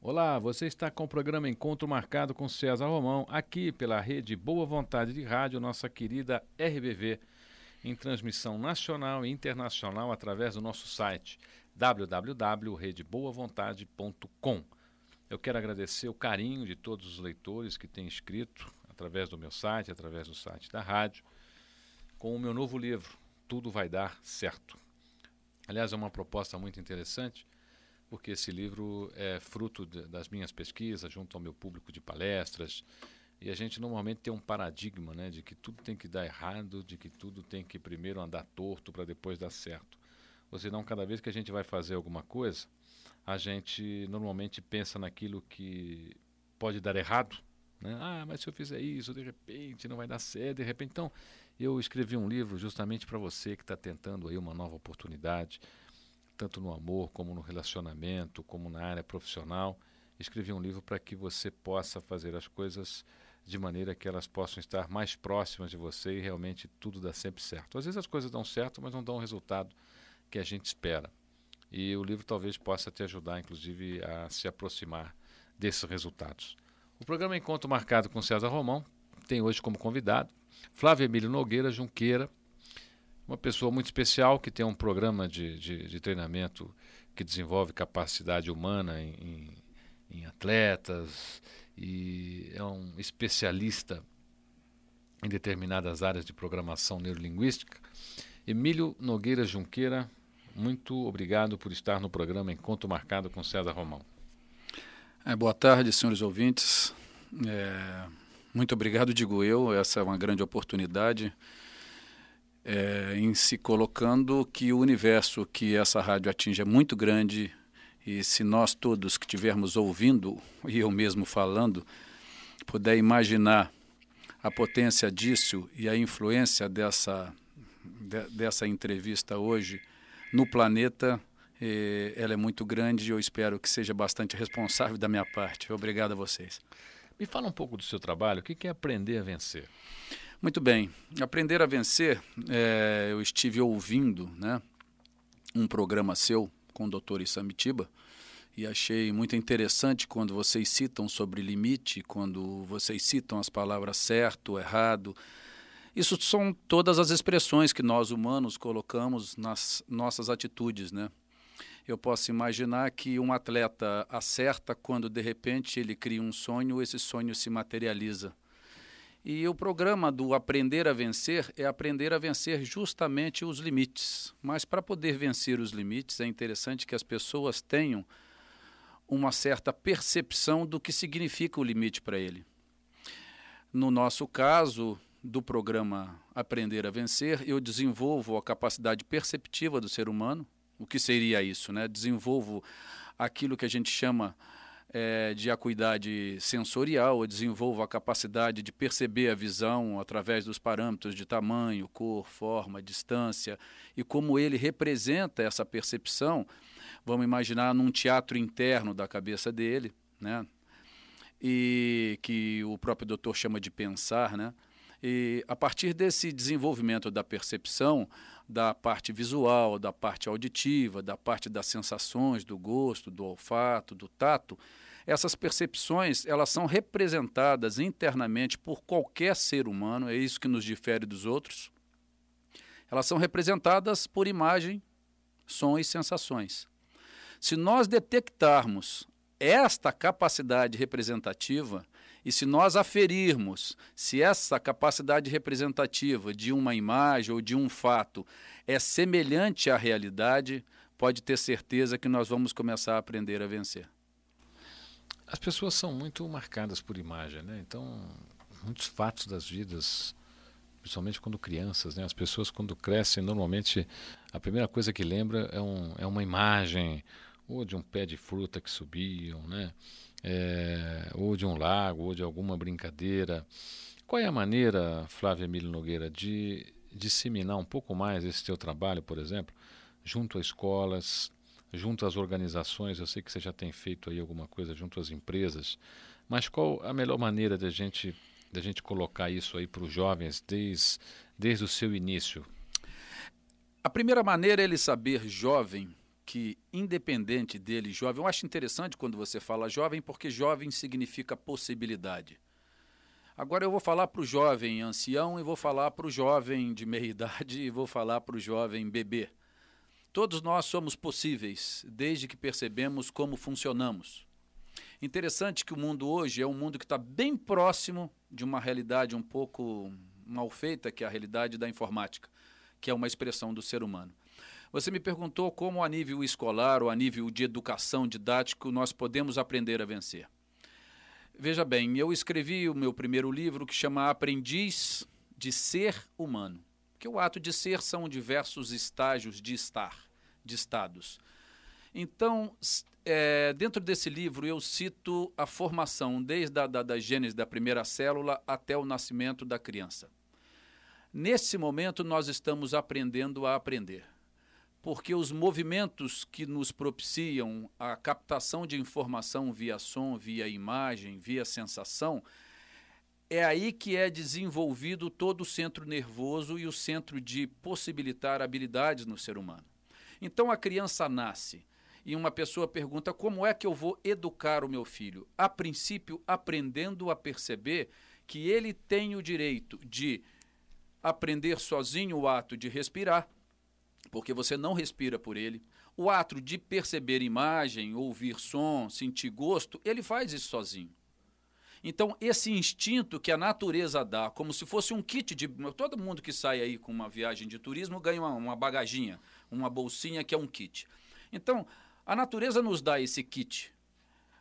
Olá, você está com o programa Encontro Marcado com César Romão, aqui pela rede Boa Vontade de Rádio, nossa querida RBV, em transmissão nacional e internacional através do nosso site www.redeboavontade.com. Eu quero agradecer o carinho de todos os leitores que têm escrito através do meu site, através do site da rádio, com o meu novo livro, Tudo Vai Dar Certo. Aliás, é uma proposta muito interessante porque esse livro é fruto de, das minhas pesquisas junto ao meu público de palestras. E a gente normalmente tem um paradigma né, de que tudo tem que dar errado, de que tudo tem que primeiro andar torto para depois dar certo. Ou senão, cada vez que a gente vai fazer alguma coisa, a gente normalmente pensa naquilo que pode dar errado. Né? Ah, mas se eu fizer isso, de repente não vai dar certo, de repente. Então, eu escrevi um livro justamente para você que está tentando aí uma nova oportunidade, tanto no amor, como no relacionamento, como na área profissional. Escrevi um livro para que você possa fazer as coisas de maneira que elas possam estar mais próximas de você e realmente tudo dá sempre certo. Às vezes as coisas dão certo, mas não dão o resultado que a gente espera. E o livro talvez possa te ajudar, inclusive, a se aproximar desses resultados. O programa Encontro Marcado com César Romão tem hoje como convidado Flávio Emílio Nogueira Junqueira, uma pessoa muito especial que tem um programa de, de, de treinamento que desenvolve capacidade humana em, em, em, atletas e é um especialista em determinadas áreas de programação neurolinguística. Emílio Nogueira Junqueira, muito obrigado por estar no programa Encontro Marcado com César Romão. É, boa tarde, senhores ouvintes. É, muito obrigado, digo eu. Essa é uma grande oportunidade é, em se colocando que o universo que essa rádio atinge é muito grande e se nós todos que estivermos ouvindo e eu mesmo falando puder imaginar a potência disso e a influência dessa de, dessa entrevista hoje no planeta eh, ela é muito grande e eu espero que seja bastante responsável da minha parte. Obrigado a vocês. Me fala um pouco do seu trabalho. O que é aprender a vencer? Muito bem. Aprender a vencer, é, eu estive ouvindo né, um programa seu com o Dr. Isamitiba e achei muito interessante quando vocês citam sobre limite, quando vocês citam as palavras certo, errado. Isso são todas as expressões que nós humanos colocamos nas nossas atitudes, né? Eu posso imaginar que um atleta acerta quando de repente ele cria um sonho, esse sonho se materializa. E o programa do Aprender a Vencer é aprender a vencer justamente os limites. Mas para poder vencer os limites, é interessante que as pessoas tenham uma certa percepção do que significa o limite para ele. No nosso caso, do programa Aprender a Vencer, eu desenvolvo a capacidade perceptiva do ser humano. O que seria isso? Né? Desenvolvo aquilo que a gente chama é, de acuidade sensorial, eu desenvolvo a capacidade de perceber a visão através dos parâmetros de tamanho, cor, forma, distância e como ele representa essa percepção. Vamos imaginar num teatro interno da cabeça dele, né? E que o próprio doutor chama de pensar, né? E a partir desse desenvolvimento da percepção, da parte visual, da parte auditiva, da parte das sensações, do gosto, do olfato, do tato, essas percepções elas são representadas internamente por qualquer ser humano, é isso que nos difere dos outros. Elas são representadas por imagem, som e sensações. Se nós detectarmos esta capacidade representativa, e se nós aferirmos se essa capacidade representativa de uma imagem ou de um fato é semelhante à realidade, pode ter certeza que nós vamos começar a aprender a vencer. As pessoas são muito marcadas por imagem, né? Então, muitos fatos das vidas, principalmente quando crianças, né? As pessoas quando crescem, normalmente a primeira coisa que lembra é, um, é uma imagem, ou de um pé de fruta que subiam, né? É, ou de um lago, ou de alguma brincadeira. Qual é a maneira, Flávia Emílio Nogueira, de disseminar um pouco mais esse teu trabalho, por exemplo, junto a escolas, junto às organizações? Eu sei que você já tem feito aí alguma coisa junto às empresas, mas qual a melhor maneira de a gente, de a gente colocar isso aí para os jovens desde, desde o seu início? A primeira maneira é ele saber, jovem, que, independente dele, jovem, eu acho interessante quando você fala jovem, porque jovem significa possibilidade. Agora eu vou falar para o jovem ancião e vou falar para o jovem de meia idade e vou falar para o jovem bebê. Todos nós somos possíveis, desde que percebemos como funcionamos. Interessante que o mundo hoje é um mundo que está bem próximo de uma realidade um pouco mal feita, que é a realidade da informática, que é uma expressão do ser humano. Você me perguntou como, a nível escolar ou a nível de educação didático, nós podemos aprender a vencer. Veja bem, eu escrevi o meu primeiro livro que chama Aprendiz de Ser Humano, que o ato de ser são diversos estágios de estar, de estados. Então, é, dentro desse livro, eu cito a formação, desde a da, da gênese da primeira célula até o nascimento da criança. Nesse momento, nós estamos aprendendo a aprender porque os movimentos que nos propiciam a captação de informação via som, via imagem, via sensação, é aí que é desenvolvido todo o centro nervoso e o centro de possibilitar habilidades no ser humano. Então a criança nasce e uma pessoa pergunta: como é que eu vou educar o meu filho? A princípio, aprendendo a perceber que ele tem o direito de aprender sozinho o ato de respirar porque você não respira por ele. O ato de perceber imagem, ouvir som, sentir gosto, ele faz isso sozinho. Então, esse instinto que a natureza dá, como se fosse um kit de. Todo mundo que sai aí com uma viagem de turismo ganha uma, uma bagaginha, uma bolsinha que é um kit. Então, a natureza nos dá esse kit.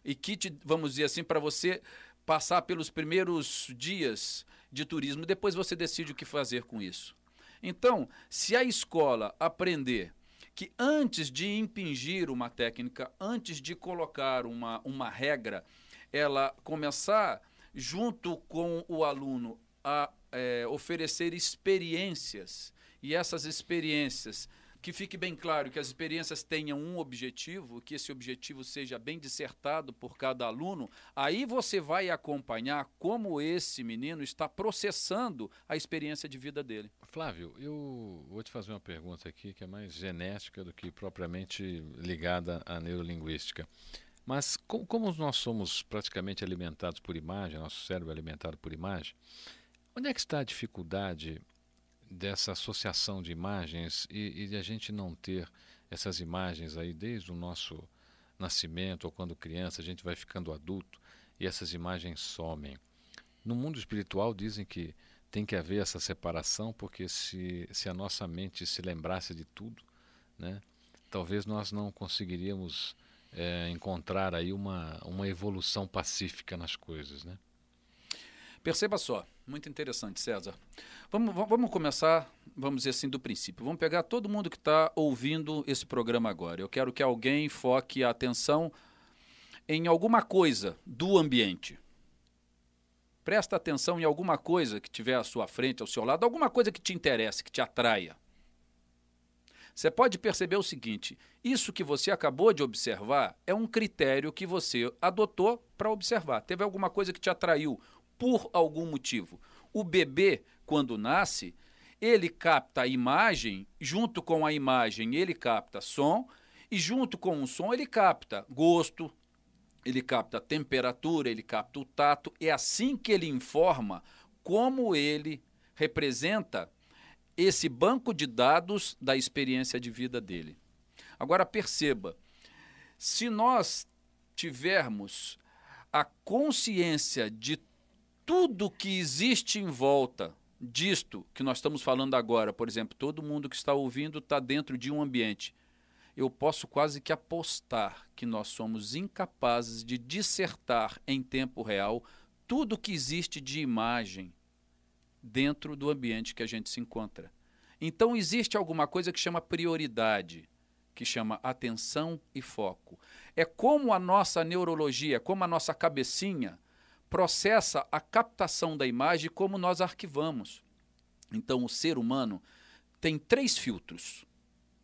E kit, vamos dizer assim, para você passar pelos primeiros dias de turismo, depois você decide o que fazer com isso. Então, se a escola aprender que antes de impingir uma técnica, antes de colocar uma, uma regra, ela começar, junto com o aluno, a é, oferecer experiências, e essas experiências que fique bem claro que as experiências tenham um objetivo, que esse objetivo seja bem dissertado por cada aluno, aí você vai acompanhar como esse menino está processando a experiência de vida dele. Flávio, eu vou te fazer uma pergunta aqui que é mais genética do que propriamente ligada à neurolinguística. Mas como, nós somos praticamente alimentados por imagem, nosso cérebro é alimentado por imagem, onde é que está a dificuldade dessa associação de imagens e, e de a gente não ter essas imagens aí desde o nosso nascimento ou quando criança, a gente vai ficando adulto e essas imagens somem. No mundo espiritual dizem que tem que haver essa separação porque se, se a nossa mente se lembrasse de tudo, né, talvez nós não conseguiríamos é, encontrar aí uma, uma evolução pacífica nas coisas, né? Perceba só, muito interessante, César. Vamos, vamos começar, vamos dizer assim, do princípio. Vamos pegar todo mundo que está ouvindo esse programa agora. Eu quero que alguém foque a atenção em alguma coisa do ambiente. Presta atenção em alguma coisa que tiver à sua frente, ao seu lado, alguma coisa que te interesse, que te atraia. Você pode perceber o seguinte: isso que você acabou de observar é um critério que você adotou para observar. Teve alguma coisa que te atraiu, por algum motivo. O bebê, quando nasce, ele capta a imagem, junto com a imagem ele capta som, e junto com o som ele capta gosto, ele capta temperatura, ele capta o tato. É assim que ele informa como ele representa esse banco de dados da experiência de vida dele. Agora perceba, se nós tivermos a consciência de tudo que existe em volta disto que nós estamos falando agora, por exemplo, todo mundo que está ouvindo está dentro de um ambiente. Eu posso quase que apostar que nós somos incapazes de dissertar em tempo real tudo que existe de imagem dentro do ambiente que a gente se encontra. Então existe alguma coisa que chama prioridade, que chama atenção e foco. É como a nossa neurologia, como a nossa cabecinha processa a captação da imagem como nós arquivamos. Então, o ser humano tem três filtros.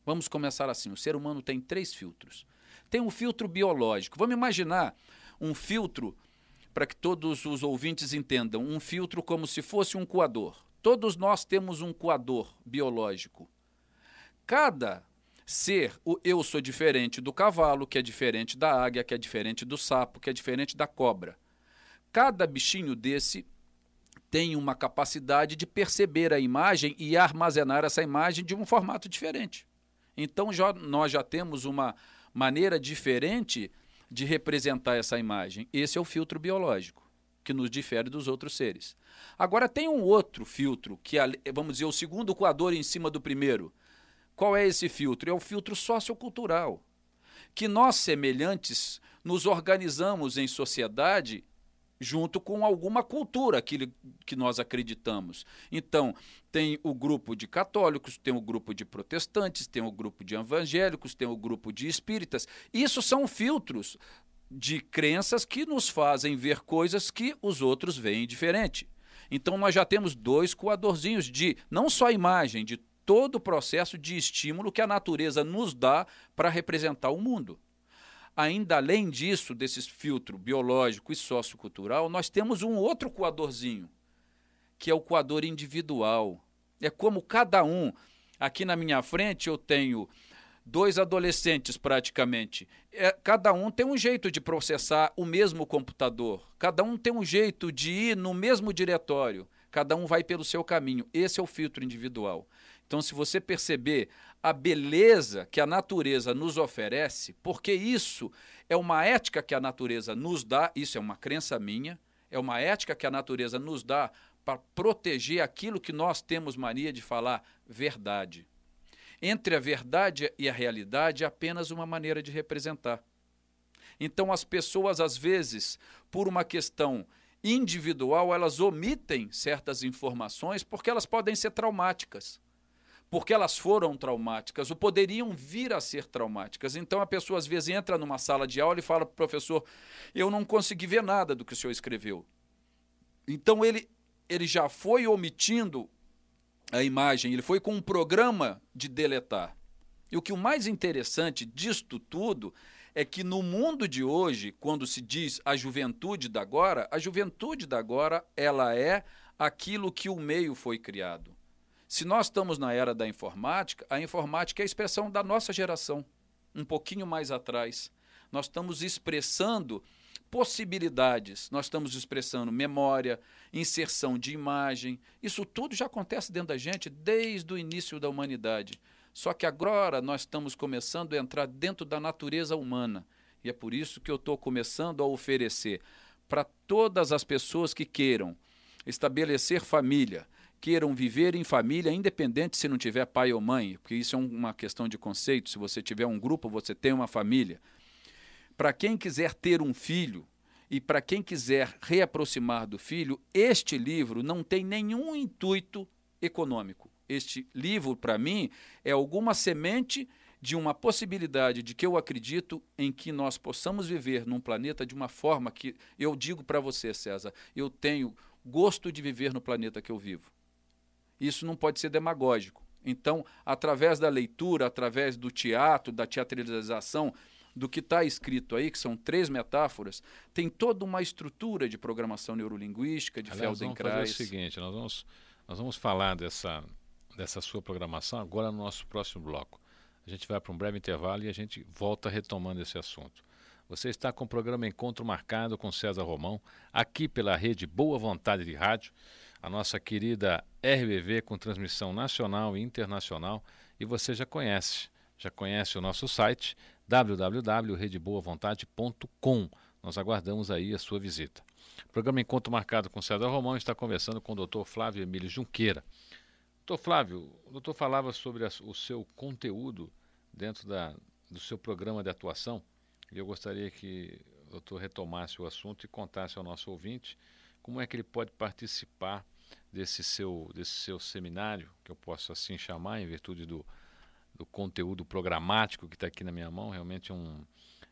Vamos começar assim: o ser humano tem três filtros. Tem um filtro biológico. Vamos imaginar um filtro, para que todos os ouvintes entendam, um filtro como se fosse um coador. Todos nós temos um coador biológico. Cada ser o eu sou diferente do cavalo, que é diferente da águia, que é diferente do sapo, que é diferente da cobra. Cada bichinho desse tem uma capacidade de perceber a imagem e armazenar essa imagem de um formato diferente. Então já, nós já temos uma maneira diferente de representar essa imagem. Esse é o filtro biológico, que nos difere dos outros seres. Agora tem um outro filtro, que é, vamos dizer, o segundo coador em cima do primeiro. Qual é esse filtro? É o filtro sociocultural. Que nós, semelhantes, nos organizamos em sociedade junto com alguma cultura que, que nós acreditamos. Então, tem o grupo de católicos, tem o grupo de protestantes, tem o grupo de evangélicos, tem o grupo de espíritas. Isso são filtros de crenças que nos fazem ver coisas que os outros veem diferente. Então, nós já temos dois coadorzinhos de não só imagem, de todo o processo de estímulo que a natureza nos dá para representar o mundo. Ainda além disso, desse filtro biológico e sociocultural, nós temos um outro coadorzinho, que é o coador individual. É como cada um. Aqui na minha frente eu tenho dois adolescentes praticamente. É, cada um tem um jeito de processar o mesmo computador. Cada um tem um jeito de ir no mesmo diretório. Cada um vai pelo seu caminho. Esse é o filtro individual. Então, se você perceber a beleza que a natureza nos oferece, porque isso é uma ética que a natureza nos dá, isso é uma crença minha, é uma ética que a natureza nos dá para proteger aquilo que nós temos mania de falar verdade. Entre a verdade e a realidade é apenas uma maneira de representar. Então as pessoas às vezes, por uma questão individual, elas omitem certas informações porque elas podem ser traumáticas porque elas foram traumáticas ou poderiam vir a ser traumáticas. Então a pessoa às vezes entra numa sala de aula e fala para o professor: Eu não consegui ver nada do que o senhor escreveu. Então ele, ele já foi omitindo a imagem, ele foi com um programa de deletar. E o que o mais interessante disto tudo é que no mundo de hoje, quando se diz a juventude da agora, a juventude da agora, ela é aquilo que o meio foi criado. Se nós estamos na era da informática, a informática é a expressão da nossa geração, um pouquinho mais atrás. Nós estamos expressando possibilidades, nós estamos expressando memória, inserção de imagem. Isso tudo já acontece dentro da gente desde o início da humanidade. Só que agora nós estamos começando a entrar dentro da natureza humana. E é por isso que eu estou começando a oferecer para todas as pessoas que queiram estabelecer família, queiram viver em família, independente se não tiver pai ou mãe, porque isso é uma questão de conceito. Se você tiver um grupo, você tem uma família. Para quem quiser ter um filho e para quem quiser reaproximar do filho, este livro não tem nenhum intuito econômico. Este livro, para mim, é alguma semente de uma possibilidade de que eu acredito em que nós possamos viver num planeta de uma forma que eu digo para você, César, eu tenho gosto de viver no planeta que eu vivo. Isso não pode ser demagógico. Então, através da leitura, através do teatro, da teatralização, do que está escrito aí, que são três metáforas, tem toda uma estrutura de programação neurolinguística, de Aliás, Feldenkrais. Vamos fazer o seguinte, nós vamos, nós vamos falar dessa, dessa sua programação agora no nosso próximo bloco. A gente vai para um breve intervalo e a gente volta retomando esse assunto. Você está com o programa Encontro Marcado com César Romão, aqui pela rede Boa Vontade de Rádio a nossa querida RBV com transmissão nacional e internacional. E você já conhece, já conhece o nosso site www.redeboavontade.com. Nós aguardamos aí a sua visita. O programa Encontro Marcado com César Romão está conversando com o Dr. Flávio Emílio Junqueira. Doutor Flávio, o doutor falava sobre a, o seu conteúdo dentro da, do seu programa de atuação e eu gostaria que o doutor retomasse o assunto e contasse ao nosso ouvinte como é que ele pode participar desse seu, desse seu seminário, que eu posso assim chamar, em virtude do, do conteúdo programático que está aqui na minha mão, realmente um,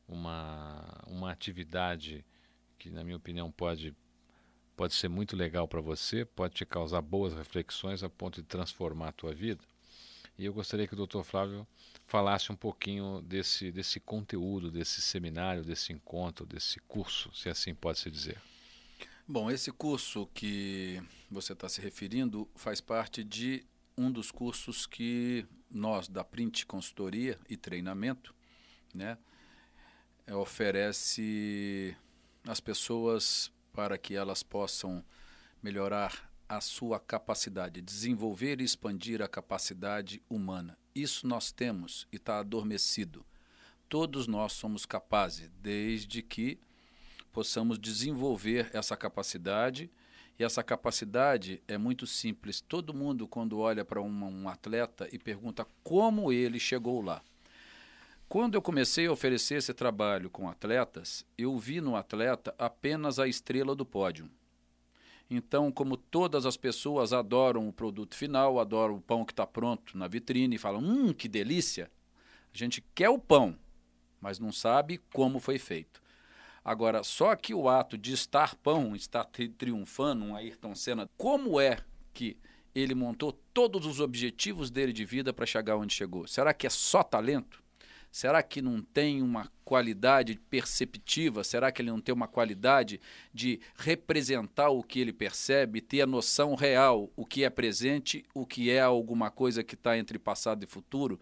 uma, uma atividade que, na minha opinião, pode, pode ser muito legal para você, pode te causar boas reflexões a ponto de transformar a tua vida. E eu gostaria que o Dr. Flávio falasse um pouquinho desse, desse conteúdo, desse seminário, desse encontro, desse curso, se assim pode se dizer. Bom, esse curso que você está se referindo faz parte de um dos cursos que nós da Print Consultoria e Treinamento, né, é, oferece as pessoas para que elas possam melhorar a sua capacidade, desenvolver e expandir a capacidade humana. Isso nós temos e está adormecido. Todos nós somos capazes, desde que possamos desenvolver essa capacidade. E essa capacidade é muito simples. Todo mundo, quando olha para um, atleta e pergunta como ele chegou lá. Quando eu comecei a oferecer esse trabalho com atletas, eu vi no atleta apenas a estrela do pódio. Então, como todas as pessoas adoram o produto final, adoram o pão que está pronto na vitrine e falam: hum, que delícia! A gente quer o pão, mas não sabe como foi feito. Agora, só que o ato de estar pão, estar triunfando, um Ayrton Senna, como é que ele montou todos os objetivos dele de vida para chegar onde chegou? Será que é só talento? Será que não tem uma qualidade perceptiva? Será que ele não tem uma qualidade de representar o que ele percebe, ter a noção real, o que é presente, o que é alguma coisa que está entre passado e futuro?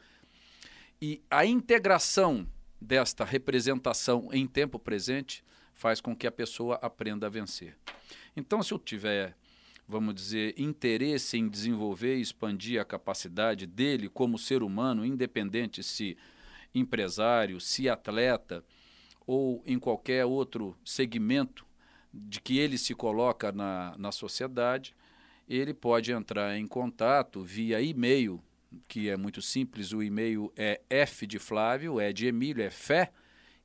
E a integração desta representação em tempo presente faz com que a pessoa aprenda a vencer. Então, se eu tiver, vamos dizer, interesse em desenvolver e expandir a capacidade dele como ser humano, independente se empresário, se atleta ou em qualquer outro segmento de que ele se coloca na, na sociedade, ele pode entrar em contato via e-mail, que é muito simples, o e-mail é F de Flávio, é de Emílio, é fé,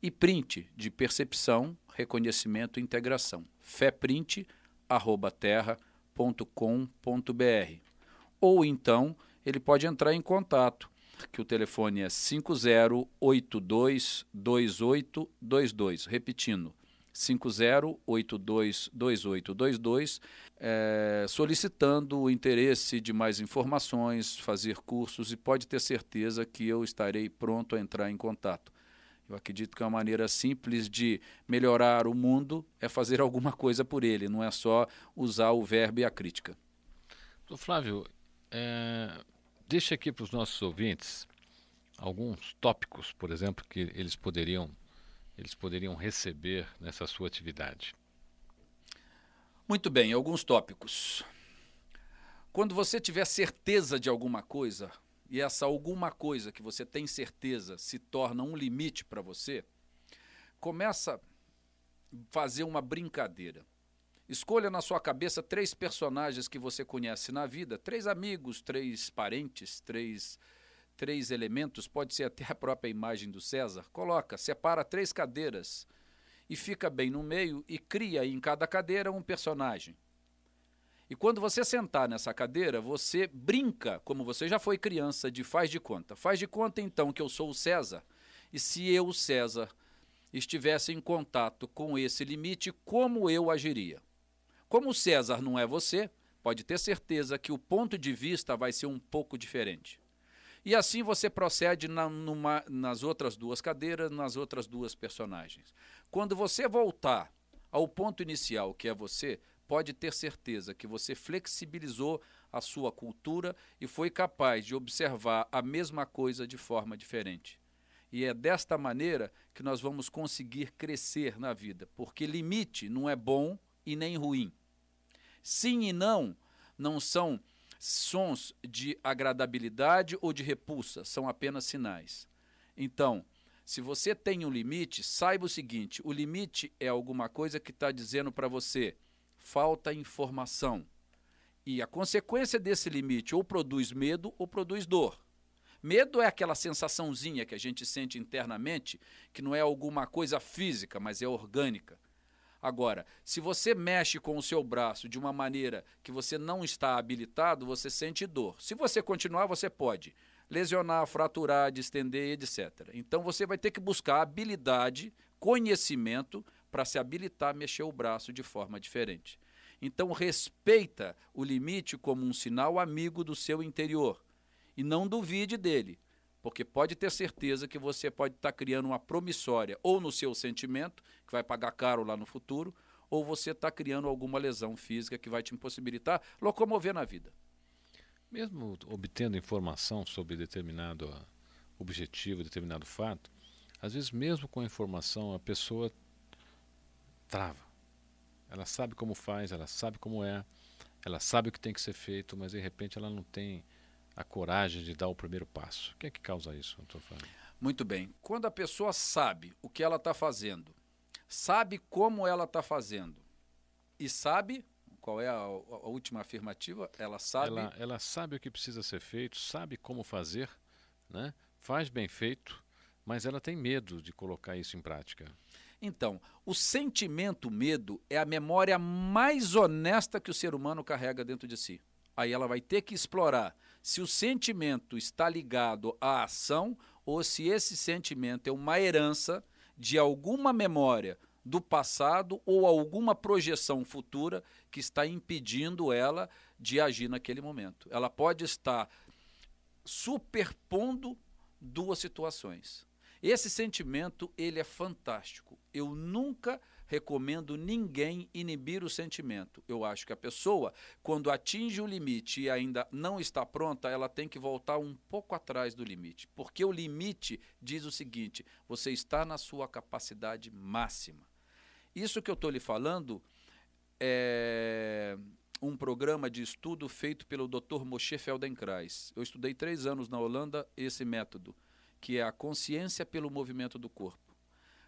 e print de percepção, reconhecimento e integração. feprint@terra.com.br. Ou então ele pode entrar em contato que o telefone é 50822822. Repetindo, 50822822, é, solicitando o interesse de mais informações, fazer cursos e pode ter certeza que eu estarei pronto a entrar em contato. Eu acredito que uma maneira simples de melhorar o mundo é fazer alguma coisa por ele, não é só usar o verbo e a crítica. Flávio, é, Deixa aqui para os nossos ouvintes alguns tópicos, por exemplo, que eles poderiam eles poderiam receber nessa sua atividade. Muito bem, alguns tópicos. Quando você tiver certeza de alguma coisa, e essa alguma coisa que você tem certeza se torna um limite para você, começa a fazer uma brincadeira. Escolha na sua cabeça três personagens que você conhece na vida, três amigos, três parentes, três, três elementos, pode ser até a própria imagem do César. Coloca, separa três cadeiras e fica bem no meio e cria em cada cadeira um personagem. E quando você sentar nessa cadeira, você brinca, como você já foi criança, de faz de conta. Faz de conta então que eu sou o César. E se eu, César, estivesse em contato com esse limite, como eu agiria? Como o César não é você, pode ter certeza que o ponto de vista vai ser um pouco diferente. E assim você procede na, numa, nas outras duas cadeiras, nas outras duas personagens. Quando você voltar ao ponto inicial, que é você, pode ter certeza que você flexibilizou a sua cultura e foi capaz de observar a mesma coisa de forma diferente. E é desta maneira que nós vamos conseguir crescer na vida, porque limite não é bom e nem ruim. Sim e não não são sons de agradabilidade ou de repulsa, são apenas sinais. Então, se você tem um limite, saiba o seguinte: o limite é alguma coisa que está dizendo para você falta informação. E a consequência desse limite ou produz medo ou produz dor. Medo é aquela sensaçãozinha que a gente sente internamente, que não é alguma coisa física, mas é orgânica. Agora, se você mexe com o seu braço de uma maneira que você não está habilitado, você sente dor. Se você continuar, você pode lesionar, fraturar, distender, etc. Então você vai ter que buscar habilidade, conhecimento para se habilitar a mexer o braço de forma diferente. Então respeita o limite como um sinal amigo do seu interior e não duvide dele porque pode ter certeza que você pode estar tá criando uma promissória ou no seu sentimento, que vai pagar caro lá no futuro, ou você está criando alguma lesão física que vai te impossibilitar locomover na vida. mesmo obtendo informação sobre determinado objetivo, determinado fato, às vezes mesmo com a informação a pessoa trava. Ela sabe como faz, ela sabe como é, ela sabe o que tem que ser feito, mas de repente ela não tem a coragem de dar o primeiro passo. O que é que causa isso, doutor Fábio? Muito bem. Quando a pessoa sabe o que ela está fazendo, sabe como ela está fazendo e sabe qual é a, a, última afirmativa, ela sabe. Ela, ela sabe o que precisa ser feito, sabe como fazer, né? faz bem feito, mas ela tem medo de colocar isso em prática. Então, o sentimento medo é a memória mais honesta que o ser humano carrega dentro de si. Aí ela vai ter que explorar se o sentimento está ligado à ação ou se esse sentimento é uma herança de alguma memória do passado ou alguma projeção futura que está impedindo ela de agir naquele momento. Ela pode estar superpondo duas situações. Esse sentimento, ele é fantástico. Eu nunca recomendo ninguém inibir o sentimento. Eu acho que a pessoa, quando atinge o limite e ainda não está pronta, ela tem que voltar um pouco atrás do limite. Porque o limite diz o seguinte: você está na sua capacidade máxima. Isso que eu estou lhe falando é um programa de estudo feito pelo Dr. Moshe Feldenkrais. Eu estudei três anos na Holanda esse método que é a consciência pelo movimento do corpo.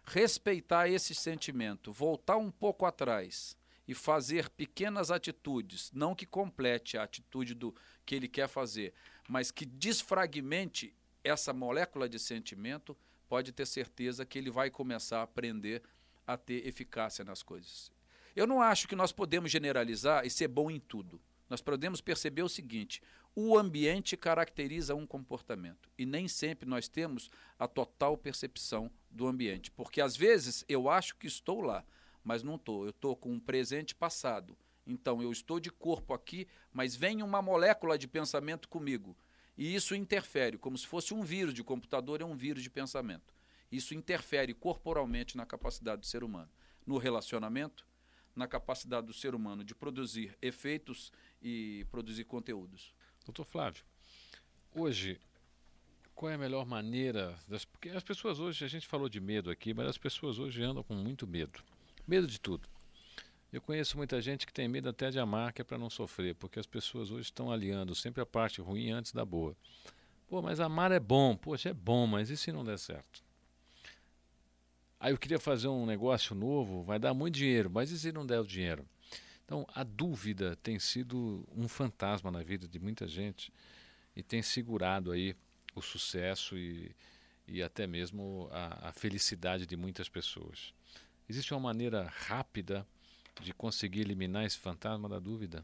Respeitar esse sentimento, voltar um pouco atrás e fazer pequenas atitudes, não que complete a atitude do que ele quer fazer, mas que desfragmente essa molécula de sentimento, pode ter certeza que ele vai começar a aprender a ter eficácia nas coisas. Eu não acho que nós podemos generalizar e ser bom em tudo. Nós podemos perceber o seguinte: o ambiente caracteriza um comportamento e nem sempre nós temos a total percepção do ambiente, porque às vezes eu acho que estou lá, mas não estou. Eu estou com um presente passado. Então eu estou de corpo aqui, mas vem uma molécula de pensamento comigo. E isso interfere, como se fosse um vírus de computador, é um vírus de pensamento. Isso interfere corporalmente na capacidade do ser humano. No relacionamento, na capacidade do ser humano de produzir efeitos e produzir conteúdos. Doutor Flávio, hoje, qual é a melhor maneira? Das, porque as pessoas hoje, a gente falou de medo aqui, mas as pessoas hoje andam com muito medo. Medo de tudo. Eu conheço muita gente que tem medo até de amar, que é para não sofrer, porque as pessoas hoje estão aliando sempre a parte ruim antes da boa. Pô, mas amar é bom, poxa, é bom, mas e se não der certo? Aí eu queria fazer um negócio novo, vai dar muito dinheiro, mas e se não der o dinheiro? Então, a dúvida tem sido um fantasma na vida de muita gente e tem segurado aí o sucesso e, e até mesmo a, a felicidade de muitas pessoas. Existe uma maneira rápida de conseguir eliminar esse fantasma da dúvida?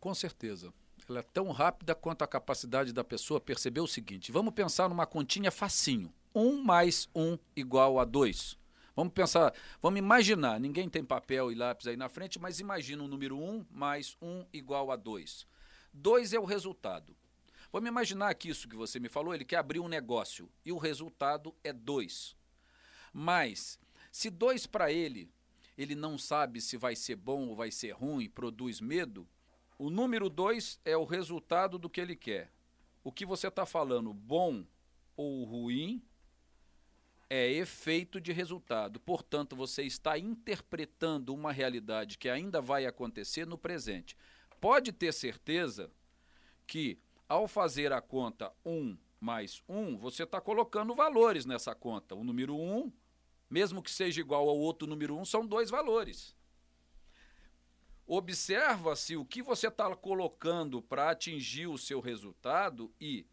Com certeza. Ela é tão rápida quanto a capacidade da pessoa perceber o seguinte: vamos pensar numa continha facinho. 1 mais 1 igual a 2. Vamos pensar, vamos imaginar, ninguém tem papel e lápis aí na frente, mas imagina o número 1 mais 1 igual a 2. 2 é o resultado. Vamos imaginar que isso que você me falou, ele quer abrir um negócio e o resultado é 2. Mas, se 2 para ele, ele não sabe se vai ser bom ou vai ser ruim, produz medo, o número 2 é o resultado do que ele quer. O que você está falando, bom ou ruim, é efeito de resultado. Portanto, você está interpretando uma realidade que ainda vai acontecer no presente. Pode ter certeza que, ao fazer a conta 1 mais 1, você está colocando valores nessa conta. O número 1, mesmo que seja igual ao outro número 1, são dois valores. Observa-se o que você está colocando para atingir o seu resultado e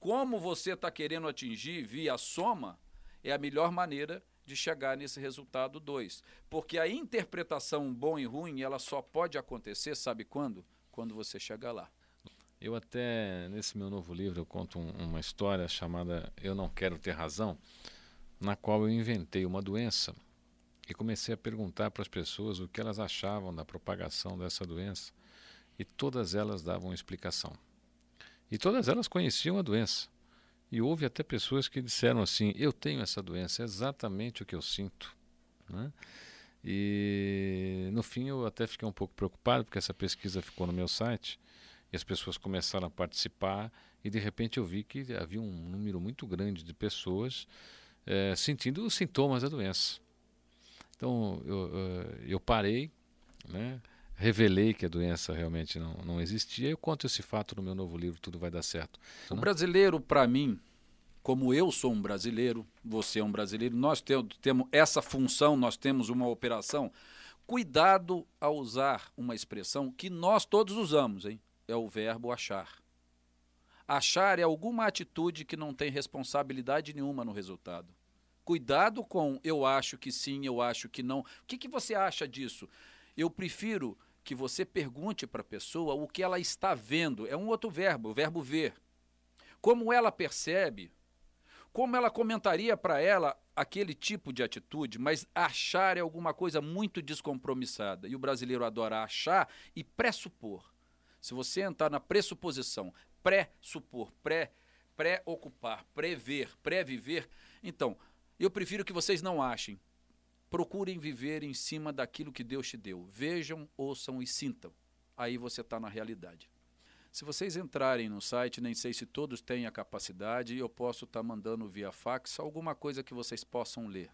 como você está querendo atingir via soma é a melhor maneira de chegar nesse resultado 2. Porque a interpretação bom e ruim, ela só pode acontecer, sabe quando? Quando você chegar lá. Eu até, nesse meu novo livro, eu conto um, uma história chamada Eu Não Quero Ter Razão, na qual eu inventei uma doença e comecei a perguntar para as pessoas o que elas achavam da propagação dessa doença e todas elas davam explicação. E todas elas conheciam a doença. E houve até pessoas que disseram assim: Eu tenho essa doença, é exatamente o que eu sinto. Né? E no fim eu até fiquei um pouco preocupado, porque essa pesquisa ficou no meu site. E as pessoas começaram a participar e de repente eu vi que havia um número muito grande de pessoas é, sentindo os sintomas da doença. Então eu, eh, eu parei, né? Revelei que a doença realmente não, não existia. Eu conto esse fato no meu novo livro, Tudo Vai Dar Certo. O brasileiro, para mim, como eu sou um brasileiro, você é um brasileiro, nós temos essa função, nós temos uma operação. Cuidado a usar uma expressão que nós todos usamos, hein? É o verbo achar. Achar é alguma atitude que não tem responsabilidade nenhuma no resultado. Cuidado com eu acho que sim, eu acho que não. O que, que você acha disso? Eu prefiro que você pergunte para a pessoa o que ela está vendo. É um outro verbo, o verbo ver. Como ela percebe, como ela comentaria para ela aquele tipo de atitude, mas achar é alguma coisa muito descompromissada. E o brasileiro adora achar e pressupor. Se você entrar na pressuposição, pré-supor, pré, pré-ocupar, prever, pré-viver, então, eu prefiro que vocês não achem. Procurem viver em cima daquilo que Deus te deu. Vejam, ouçam e sintam. Aí você está na realidade. Se vocês entrarem no site, nem sei se todos têm a capacidade, eu posso estar tá mandando via fax alguma coisa que vocês possam ler.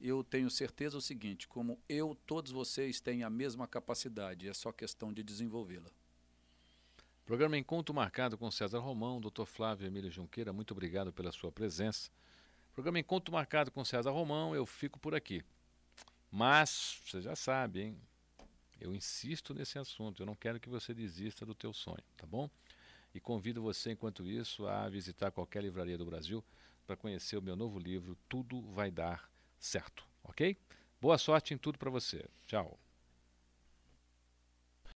Eu tenho certeza o seguinte: como eu, todos vocês têm a mesma capacidade, é só questão de desenvolvê-la. Programa Encontro Marcado com César Romão, Dr. Flávio Emílio Junqueira, muito obrigado pela sua presença. Programa Encontro Marcado com César Romão, eu fico por aqui. Mas, você já sabe, hein? Eu insisto nesse assunto, eu não quero que você desista do teu sonho, tá bom? E convido você, enquanto isso, a visitar qualquer livraria do Brasil para conhecer o meu novo livro, Tudo Vai Dar Certo, ok? Boa sorte em tudo para você. Tchau.